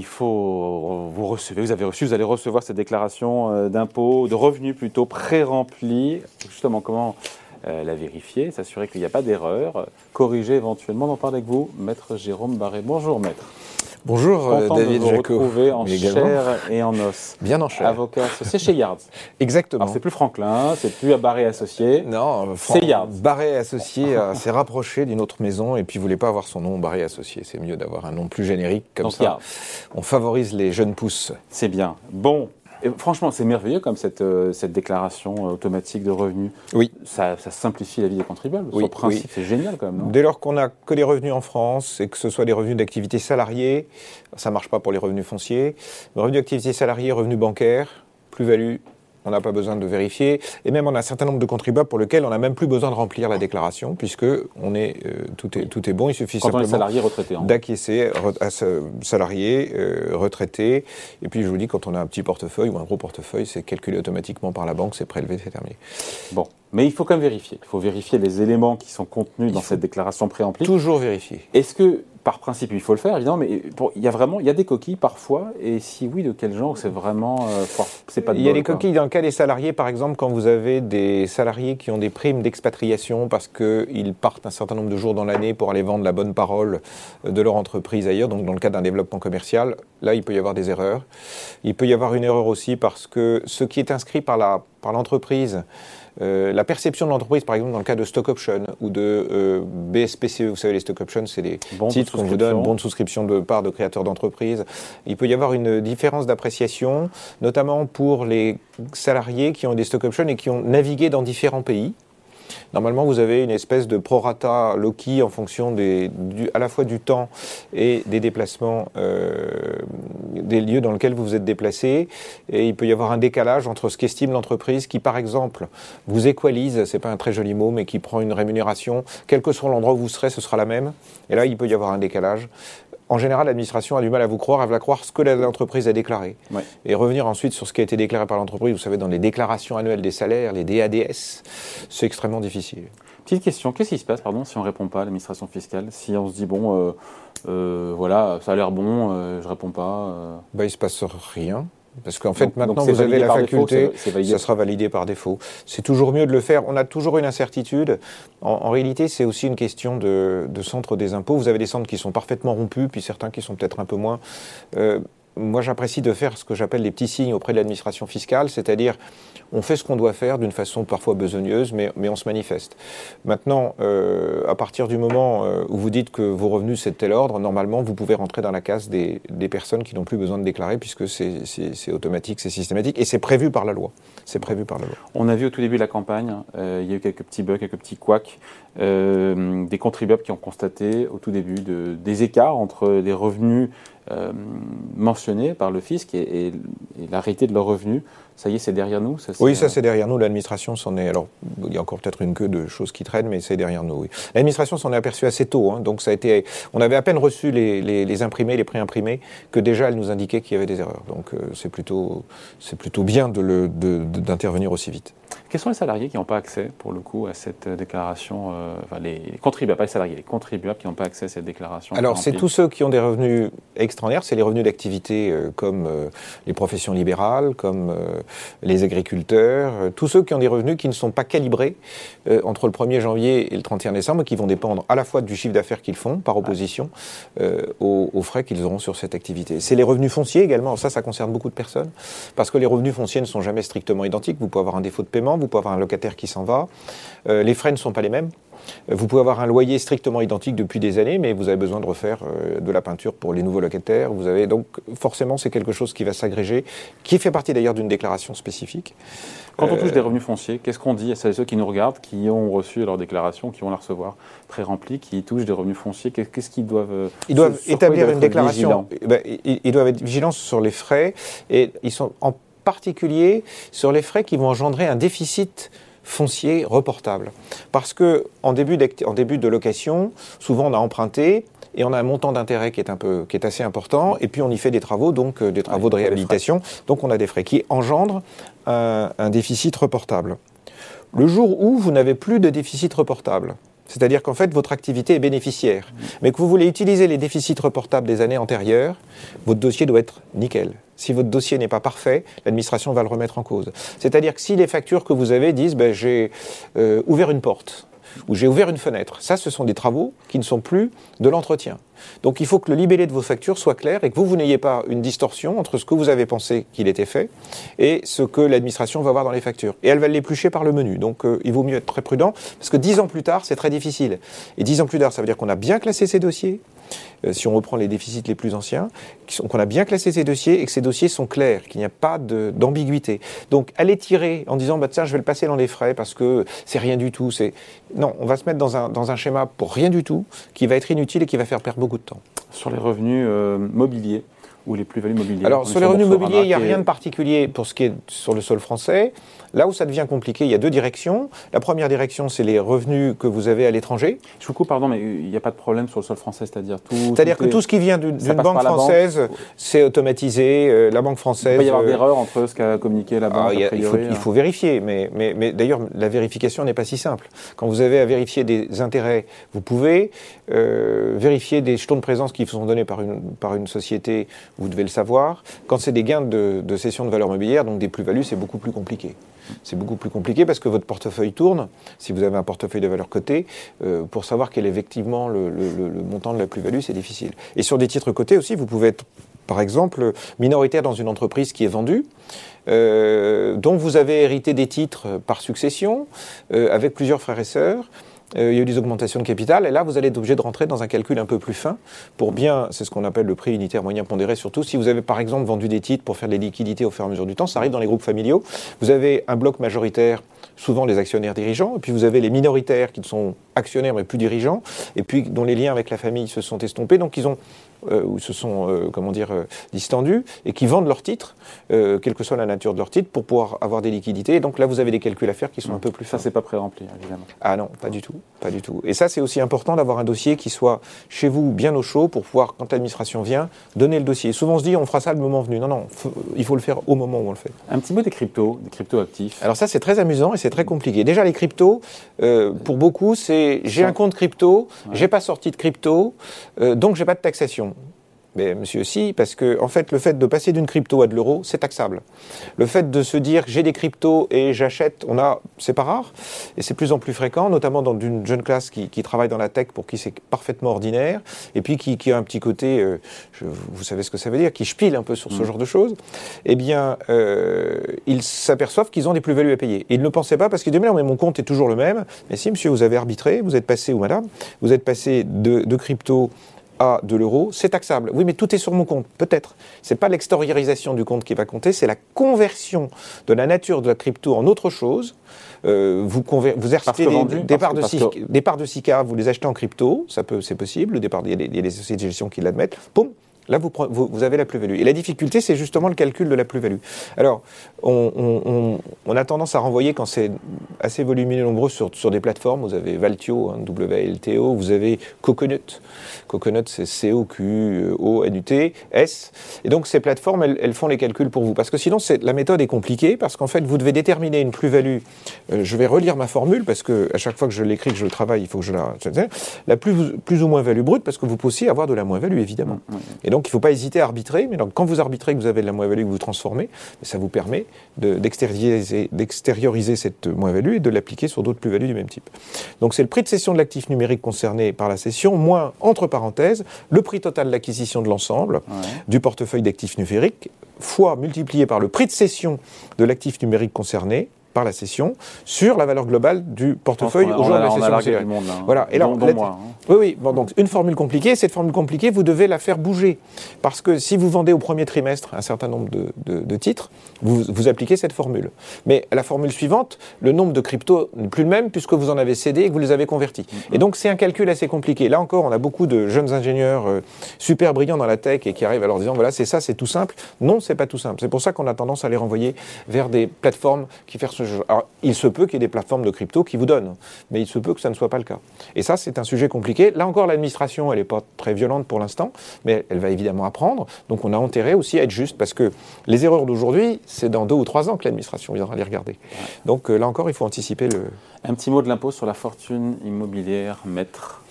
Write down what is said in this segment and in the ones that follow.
il faut vous recevez, vous avez reçu, vous allez recevoir cette déclaration euh, d'impôt, de revenus plutôt pré-remplie. Justement, comment euh, la vérifier, s'assurer qu'il n'y a pas d'erreur, corriger éventuellement. On en parle avec vous, maître Jérôme Barré. Bonjour, maître. Bonjour euh, Content David de vous Jaco. retrouver en chair et en os. Bien en chair. Avocat associé chez Yards. Exactement. Alors c'est plus Franklin, c'est plus à Barré associé. Non, C'est Yards. Barré associé euh, s'est rapproché d'une autre maison et puis voulait pas avoir son nom Barré associé. C'est mieux d'avoir un nom plus générique comme Donc ça. Yards. On favorise les jeunes pousses. C'est bien. Bon. Et franchement, c'est merveilleux comme cette, euh, cette déclaration euh, automatique de revenus. Oui. Ça, ça simplifie la vie des contribuables. Oui, Sur principe, oui. c'est génial quand même. Dès lors qu'on n'a que des revenus en France et que ce soit des revenus d'activité salariée, ça marche pas pour les revenus fonciers. Revenus d'activité salariée, revenus bancaires, plus-value, on n'a pas besoin de vérifier. Et même on a un certain nombre de contribuables pour lesquels on n'a même plus besoin de remplir la déclaration puisque on est, euh, tout, est, tout est bon. Il suffit Quand simplement salarié retraité. hein. d'acquiescer à salarié, euh, retraité. Et puis je vous dis, quand on a un petit portefeuille ou un gros portefeuille, c'est calculé automatiquement par la banque, c'est prélevé, c'est terminé. Bon. Mais il faut quand même vérifier. Il faut vérifier les éléments qui sont contenus dans cette déclaration préemplie. Toujours vérifier. Est-ce que, par principe, il faut le faire, évidemment, mais pour- il y a vraiment, il y a des coquilles parfois, et si oui, de quel genre C'est vraiment, euh, c'est pas de Il y a des coquilles dans le cas des salariés, par exemple, quand vous avez des salariés qui ont des primes d'expatriation parce qu'ils partent un certain nombre de jours dans l'année pour aller vendre la bonne parole euh, de leur entreprise ailleurs, donc dans le cadre d'un développement commercial, là, il peut y avoir des erreurs. Il peut y avoir une erreur aussi parce que ce qui est inscrit par la par l'entreprise, euh, la perception de l'entreprise, par exemple, dans le cas de stock option ou de euh, BSPCE, vous savez, les stock options, c'est les Bons de titres qu'on vous donne, bons de souscription de part de créateurs d'entreprise. Il peut y avoir une différence d'appréciation, notamment pour les salariés qui ont des stock options et qui ont navigué dans différents pays. Normalement, vous avez une espèce de prorata Loki en fonction des, du- à la fois du temps et des déplacements, euh, des lieux dans lesquels vous vous êtes déplacé. Et il peut y avoir un décalage entre ce qu'estime l'entreprise qui, par exemple, vous équalise, c'est pas un très joli mot, mais qui prend une rémunération, quel que soit l'endroit où vous serez, ce sera la même. Et là, il peut y avoir un décalage. En général, l'administration a du mal à vous croire, elle va croire ce que l'entreprise a déclaré. Ouais. Et revenir ensuite sur ce qui a été déclaré par l'entreprise, vous savez, dans les déclarations annuelles des salaires, les DADS, c'est extrêmement difficile. Petite question, qu'est-ce qui se passe, pardon, si on répond pas à l'administration fiscale Si on se dit, bon, euh, euh, voilà, ça a l'air bon, euh, je réponds pas. Ben, il se passe rien. Parce qu'en fait, donc- maintenant, donc vous avez la défaut, faculté, ça sera validé par défaut. C'est toujours mieux de le faire. On a toujours une incertitude. En, en réalité, c'est aussi une question de, de centre des impôts. Vous avez des centres qui sont parfaitement rompus, puis certains qui sont peut-être un peu moins. Euh, moi, j'apprécie de faire ce que j'appelle les petits signes auprès de l'administration fiscale, c'est-à-dire on fait ce qu'on doit faire d'une façon parfois besogneuse, mais, on se manifeste. Maintenant, euh, à partir du moment euh, où vous dites que vos revenus c'est de tel ordre, normalement, vous pouvez rentrer dans la case des, personnes qui n'ont plus besoin de déclarer, puisque c'est- automatique, c'est systématique, et c'est prévu par la loi. C'est prévu par la loi. On a vu au tout début de la campagne, euh, il y a eu quelques petits bugs, quelques petits couacs, des contribuables qui ont constaté au tout début de- des écarts entre les revenus mentionnés par le fisc et, et- et la réalité de leurs revenus. Ça y est, c'est derrière nous ça, Oui, euh, ça c'est derrière nous. L'administration s'en est. Alors, il y a encore peut-être une queue de choses qui traînent, mais c'est derrière nous. Oui. L'administration s'en est aperçue assez tôt. hein, donc ça a été. On avait à peine reçu les, les, les imprimés, les préimprimés, que déjà elle nous indiquait qu'il y avait des erreurs. Donc euh, c'est plutôt, c'est plutôt bien de- de- d'intervenir aussi vite. Quels sont les salariés qui n'ont pas accès, pour le coup, à cette euh, déclaration euh, Enfin, les, les contribuables, pas les salariés, les contribuables qui n'ont pas accès à cette déclaration Alors, c'est tous ceux qui ont des revenus extraordinaires, c'est les revenus d'activité euh, comme euh, les professions libérales, comme euh, les agriculteurs, euh, tous ceux qui ont des revenus qui ne sont pas calibrés euh, entre le 1er janvier et le 31 décembre, qui vont dépendre à la fois du chiffre d'affaires qu'ils font, par opposition, euh, aux, aux frais qu'ils auront sur cette activité. C'est les revenus fonciers également, ça, ça concerne beaucoup de personnes, parce que les revenus fonciers ne sont jamais strictement identiques. Vous pouvez avoir un défaut de paiement, vous pouvez avoir un locataire qui s'en va, les frais ne sont pas les mêmes. Vous pouvez avoir un loyer strictement identique depuis des années, mais vous avez besoin de refaire euh, de la peinture pour les nouveaux locataires. Vous avez donc forcément c'est quelque chose qui va s'agréger, qui fait partie d'ailleurs d'une déclaration spécifique. Quand on Euh, touche des revenus fonciers, qu'est-ce qu'on dit à celles et ceux qui nous regardent, qui ont reçu leur déclaration, qui vont la recevoir très remplie, qui touchent des revenus fonciers? Qu'est- Qu'est-ce qu'ils doivent euh, Ils doivent établir ils une doivent déclaration. Eh ben, ils, ils doivent être vigilants sur les frais et ils sont en particulier sur les frais qui vont engendrer un déficit foncier reportable. Parce que en début, d'acti- en début de location, souvent on a emprunté et on a un montant d'intérêt qui est un peu, qui est assez important, et puis on y fait des travaux, donc euh, des travaux Ouais, de réhabilitation, donc on a des frais qui engendrent un, un déficit reportable. Le jour où vous n'avez plus de déficit reportable, C'est-à-dire qu'en fait, votre activité est bénéficiaire. Mais que vous voulez utiliser les déficits reportables des années antérieures, votre dossier doit être nickel. Si votre dossier n'est pas parfait, l'administration va le remettre en cause. C'est-à-dire que si les factures que vous avez disent ben, j'ai euh, ouvert une porte, ou j'ai ouvert une fenêtre. Ça, ce sont des travaux qui ne sont plus de l'entretien. Donc il faut que le libellé de vos factures soit clair et que vous, vous n'ayez pas une distorsion entre ce que vous avez pensé qu'il était fait et ce que l'administration va voir dans les factures. Et elle va l'éplucher par le menu. Donc euh, il vaut mieux être très prudent parce que dix ans plus tard, c'est très difficile. Et dix ans plus tard, ça veut dire qu'on a bien classé ces dossiers, si on reprend les déficits les plus anciens, qu'on a bien classé ces dossiers et que ces dossiers sont clairs, qu'il n'y a pas d'ambiguïté. Donc aller tirer en disant bah, tiens, je vais le passer dans les frais parce que c'est rien du tout. Non, on va se mettre dans un, dans un schéma pour rien du tout qui va être inutile et qui va faire perdre beaucoup de temps. Sur les revenus euh, mobiliers ou les plus-values mobilières Alors, sur les revenus mobiliers, il n'y a rien de particulier pour ce qui est sur le sol français. Là où ça devient compliqué, il y a deux directions. La première direction, c'est les revenus que vous avez à l'étranger. Je vous coupe, pardon, mais il n'y a pas de problème sur le sol français, c'est-à-dire tout. C'est-à-dire que tout ce qui vient d'une banque française, c'est automatisé. Euh, la banque française. Il peut y avoir euh, d'erreurs entre ce qu'a communiqué la banque. Ah, il, faut, il, faut, vérifier, mais, mais, mais d'ailleurs, la vérification n'est pas si simple. Quand vous avez à vérifier des intérêts, vous pouvez euh, vérifier des jetons de présence qui vous sont donnés par une, par une société, vous devez le savoir. Quand c'est des gains de, de cession de valeur mobilière, donc des plus-values, c'est beaucoup plus compliqué c'est beaucoup plus compliqué parce que votre portefeuille tourne, si vous avez un portefeuille de valeur cotée, euh, pour savoir quel est effectivement le, montant de la plus-value, c'est difficile. Et sur des titres cotés aussi, vous pouvez être, par exemple, minoritaire dans une entreprise qui est vendue, euh, dont vous avez hérité des titres par succession, euh, avec plusieurs frères et sœurs. Euh, il y a eu des augmentations de capital, et là, vous allez être obligé de rentrer dans un calcul un peu plus fin pour bien, c'est ce qu'on appelle le prix unitaire moyen pondéré, surtout si vous avez par exemple vendu des titres pour faire des liquidités au fur et à mesure du temps, ça arrive dans les groupes familiaux, vous avez un bloc majoritaire, souvent les actionnaires dirigeants, et puis vous avez les minoritaires qui sont actionnaires mais plus dirigeants, et puis dont les liens avec la famille se sont estompés, donc ils ont euh, ou se sont, euh, comment dire, euh, distendus et qui vendent leurs titres, quelle que soit la nature de leur titre, pour pouvoir avoir des liquidités. Et donc là, vous avez des calculs à faire qui sont un peu plus. Ça, c'est pas pré-rempli, évidemment. Ah non, pas du tout, pas du tout. Et ça, c'est aussi important d'avoir un dossier qui soit chez vous bien au chaud pour pouvoir, quand l'administration vient, donner le dossier. Souvent, on se dit, on fera ça le moment venu. Non, non, il faut le faire au moment où on le fait. Un petit mot des cryptos, des cryptos actifs. Alors ça, c'est très amusant et c'est très compliqué. Déjà, les cryptos, pour beaucoup, c'est j'ai un compte crypto, j'ai pas sorti de crypto, donc j'ai pas de taxation. Mais monsieur, si, parce que en fait, le fait de passer d'une crypto à de l'euro, c'est taxable. Le fait de se dire j'ai des cryptos et j'achète, on a, c'est pas rare, et c'est plus en plus fréquent, notamment dans une jeune classe qui, travaille dans la tech pour qui c'est parfaitement ordinaire, et puis qui, a un petit côté, euh, vous savez ce que ça veut dire, qui spile un peu sur ce mm. genre de choses. Eh bien, euh, ils s'aperçoivent qu'ils ont des plus-values à payer. ils ne le pensaient pas parce qu'ils disaient mais, mais mon compte est toujours le même. Mais si, monsieur, vous avez arbitré, vous êtes passé ou madame, vous êtes passé de, de crypto à de l'euro, c'est taxable. Oui, mais tout est sur mon compte, peut-être. C'est pas l'extériorisation du compte qui va compter, c'est la conversion de la nature de la crypto en autre chose. Euh, vous, vous achetez des, parts de, des, parts de SICA, vous les achetez en crypto, ça peut, c'est possible. il y, y a des sociétés de gestion qui l'admettent. Poum, Là, vous, vous, avez la plus-value. Et la difficulté, c'est justement le calcul de la plus-value. Alors, on, a tendance à renvoyer quand c'est assez volumineux et nombreux sur, sur, des plateformes. Vous avez Valtio, hein, WLTO, vous avez Coconut. Coconut, c'est C-O-Q-O-N-U-T, S. Et donc, ces plateformes, elles, font les calculs pour vous. Parce que sinon, la méthode est compliquée, parce qu'en fait, vous devez déterminer une plus-value. Euh, je vais relire ma formule, parce que à chaque fois que je l'écris, que je le travaille, il faut que je la. La plus, plus ou moins value brute, parce que vous pouvez aussi avoir de la moins-value, évidemment. Mmh, mmh. Et donc, donc il ne faut pas hésiter à arbitrer, mais donc, quand vous arbitrez, que vous avez de la moins-value que vous transformez, ça vous permet d'extérioriser cette moins-value et de l'appliquer sur d'autres plus-values du même type. Donc c'est le prix de cession de l'actif numérique concerné par la cession, moins, entre parenthèses, le prix total d'acquisition de l'ensemble du portefeuille d'actifs numériques, fois multiplié par le prix de cession de l'actif numérique concerné, par la cession sur la valeur globale du portefeuille au jour de la session. Monde, hein. Voilà. Et là, hein. Oui, oui. Bon, donc une formule compliquée. Cette formule compliquée, vous devez la faire bouger parce que si vous vendez au premier trimestre un certain nombre de, de, titres, vous, vous, appliquez cette formule. Mais la formule suivante, le nombre de cryptos n'est plus le même puisque vous en avez cédé et que vous les avez convertis. Mm-hmm. Et donc c'est un calcul assez compliqué. Là encore, on a beaucoup de jeunes ingénieurs euh, super brillants dans la tech et qui arrivent à leur disant voilà c'est ça, c'est tout simple. Non, c'est pas tout simple. C'est pour ça qu'on a tendance à les renvoyer vers des plateformes qui, Alors, il se peut qu'il y ait des plateformes de crypto qui vous donnent, mais il se peut que ça ne soit pas le cas. Et ça, c'est un sujet compliqué. Là encore, l'administration, elle n'est pas très violente pour l'instant, mais elle va évidemment apprendre. Donc, on a intérêt aussi à être juste, parce que les erreurs d'aujourd'hui, c'est dans deux ou trois ans que l'administration viendra les regarder. Donc, euh, là encore, il faut anticiper le. Un petit mot de l'impôt sur la fortune immobilière, maître.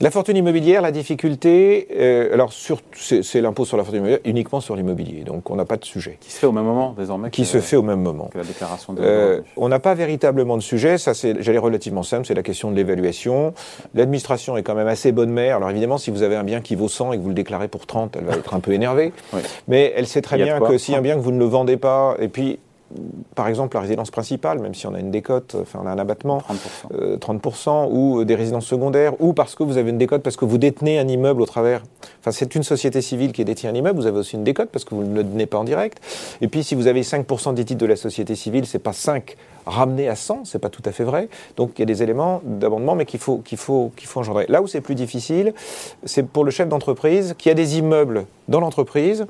La fortune immobilière, la difficulté, euh, alors c'est l'impôt sur la fortune immobilière uniquement sur l'immobilier, donc on n'a pas de sujet. Qui se fait au même moment désormais Qui se fait au même moment. Que la déclaration de euh, On n'a pas véritablement de sujet, ça c'est, j'allais relativement simple, c'est la question de l'évaluation. L'administration est quand même assez bonne mère, alors évidemment si vous avez un bien qui vaut 100 et que vous le déclarez pour 30, elle va être un peu énervée, mais elle sait très bien que si un bien que vous ne le vendez pas, et puis par exemple, la résidence principale, même si on a une décote, enfin on a un abattement, 30%, 30% euh, ou des résidences secondaires, ou parce que vous avez une décote parce que vous détenez un immeuble au travers. Enfin, c'est une société civile qui détient un immeuble, vous avez aussi une décote parce que vous ne le donnez pas en direct. Et puis, si vous avez 5% des titres de la société civile, c'est pas 5 ramenés à 100, c'est pas tout à fait vrai. Donc, il y a des éléments d'abondement, mais qu'il faut, qu'il faut, qu'il faut engendrer. Là où c'est plus difficile, c'est pour le chef d'entreprise qui a des immeubles dans l'entreprise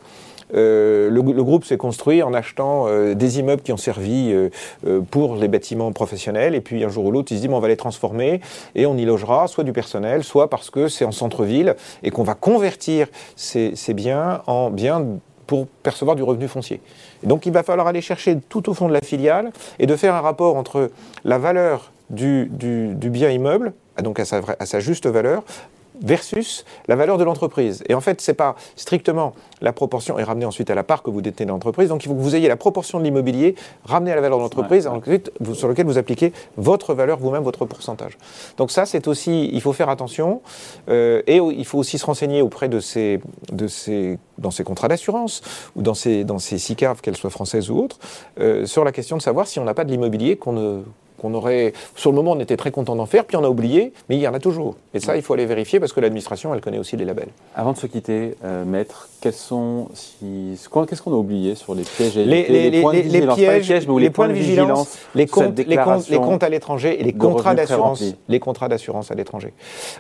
euh, le, groupe s'est construit en achetant euh, des immeubles qui ont servi euh, pour les bâtiments professionnels. Et puis un jour ou l'autre, il se dit on va les transformer et on y logera soit du personnel, soit parce que c'est en centre-ville et qu'on va convertir ces, biens en biens pour percevoir du revenu foncier. Donc il va falloir aller chercher tout au fond de la filiale et de faire un rapport entre la valeur du, bien immeuble, donc à sa juste valeur, versus la valeur de l'entreprise. Et en fait, ce n'est pas strictement la proportion, et ramener ensuite à la part que vous détenez dans l'entreprise. Donc il faut que vous ayez la proportion de l'immobilier ramenée à la valeur de l'entreprise, sur lequel vous appliquez votre valeur vous-même, votre pourcentage. Donc ça, c'est aussi, il faut faire attention, euh, et il faut aussi se renseigner auprès de ces, de ces dans ces contrats d'assurance ou dans ces, dans ces SICAV, qu'elles soient françaises ou autres, euh, sur la question de savoir si on n'a pas de l'immobilier qu'on ne qu'on aurait, sur le moment, on était très content d'en faire, puis on a oublié, mais il y en a toujours. Et ça, il faut aller vérifier parce que l'administration, elle connaît aussi les labels. Avant de se quitter, euh, maître, quels sont, si, qu'est-ce qu'on a oublié sur les pièges et les, les, les, points de vigilance, pièges, les, points de vigilance, les comptes, les comptes, les comptes à l'étranger et les contrats d'assurance, les contrats d'assurance à l'étranger.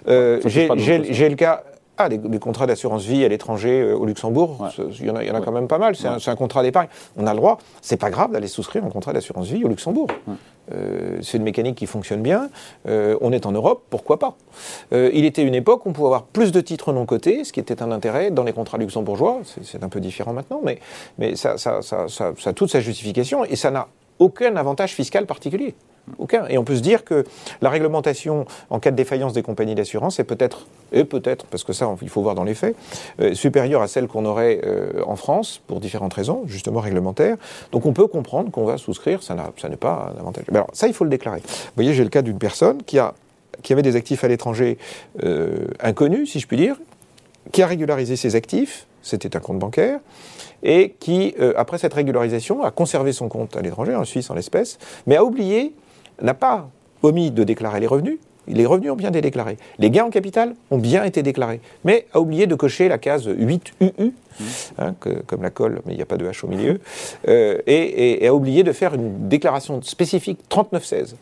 Euh, J'ai le cas. Ah, des, contrats d'assurance vie à l'étranger, euh, au Luxembourg, il y en a, y en a quand même pas mal. C'est un, contrat d'épargne. On a le droit. C'est pas grave d'aller souscrire un contrat d'assurance vie au Luxembourg. Euh, c'est une mécanique qui fonctionne bien. Euh, on est en Europe, pourquoi pas? Il était une époque où on pouvait avoir plus de titres non cotés, ce qui était un intérêt dans les contrats luxembourgeois. C'est un peu différent maintenant, mais, mais ça, ça, ça, ça a toute sa justification et ça n'a aucun avantage fiscal particulier. Aucun. Et on peut se dire que la réglementation en cas de défaillance des compagnies d'assurance est peut-être, et peut-être, parce que ça, il faut voir dans les faits, euh, supérieure à celle qu'on aurait euh, en France pour différentes raisons, justement réglementaires. Donc on peut comprendre qu'on va souscrire, ça, n'est pas un avantage. alors ça, il faut le déclarer. Vous voyez, j'ai le cas d'une personne qui, a, qui avait des actifs à l'étranger euh, inconnus, si je puis dire, qui a régularisé ses actifs, c'était un compte bancaire, et qui, après cette régularisation, a conservé son compte à l'étranger, en Suisse en l'espèce, mais a oublié n'a pas omis de déclarer les revenus. Les revenus ont bien été déclarés. Les gains en capital ont bien été déclarés. Mais a oublié de cocher la case 8UU, hein, comme la colle, mais il n'y a pas de H au milieu, euh, et, a oublié de faire une déclaration spécifique 3916.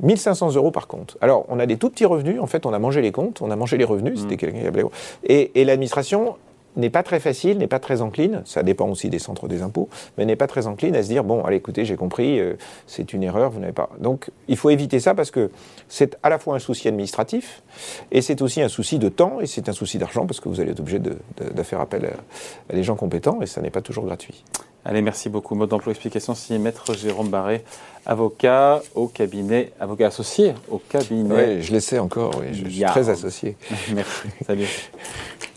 1500 euros par compte. Alors, on a des tout petits revenus. En fait, on a mangé les comptes, on a mangé les revenus. C'était mmh. quelqu'un Et, et l'administration n'est pas très facile, n'est pas très encline, ça dépend aussi des centres des impôts, mais n'est pas très encline à se dire, bon, allez, écoutez, j'ai compris, euh, c'est une erreur, vous n'avez pas. Donc, il faut éviter ça parce que c'est à la fois un souci administratif, et c'est aussi un souci de temps, et c'est un souci d'argent, parce que vous allez être obligé de, faire appel à, des gens compétents, et ça n'est pas toujours gratuit. Allez, merci beaucoup. Mode d'emploi explication signé Maître Jérôme Barré, avocat au cabinet, avocat associé au cabinet. Oui, je l'essaie encore, oui, je, suis très associé. merci, salut.